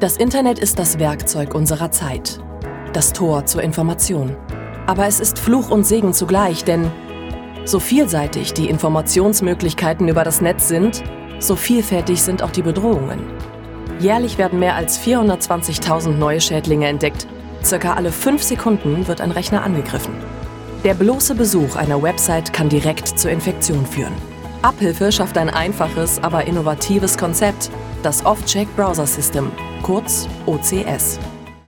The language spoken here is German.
Das Internet ist das Werkzeug unserer Zeit, das Tor zur Information. Aber es ist Fluch und Segen zugleich, denn so vielseitig die Informationsmöglichkeiten über das Netz sind, so vielfältig sind auch die Bedrohungen. Jährlich werden mehr als 420.000 neue Schädlinge entdeckt. Circa alle fünf Sekunden wird ein Rechner angegriffen. Der bloße Besuch einer Website kann direkt zur Infektion führen. Abhilfe schafft ein einfaches, aber innovatives Konzept, das Off-Check Browser System, kurz OCS.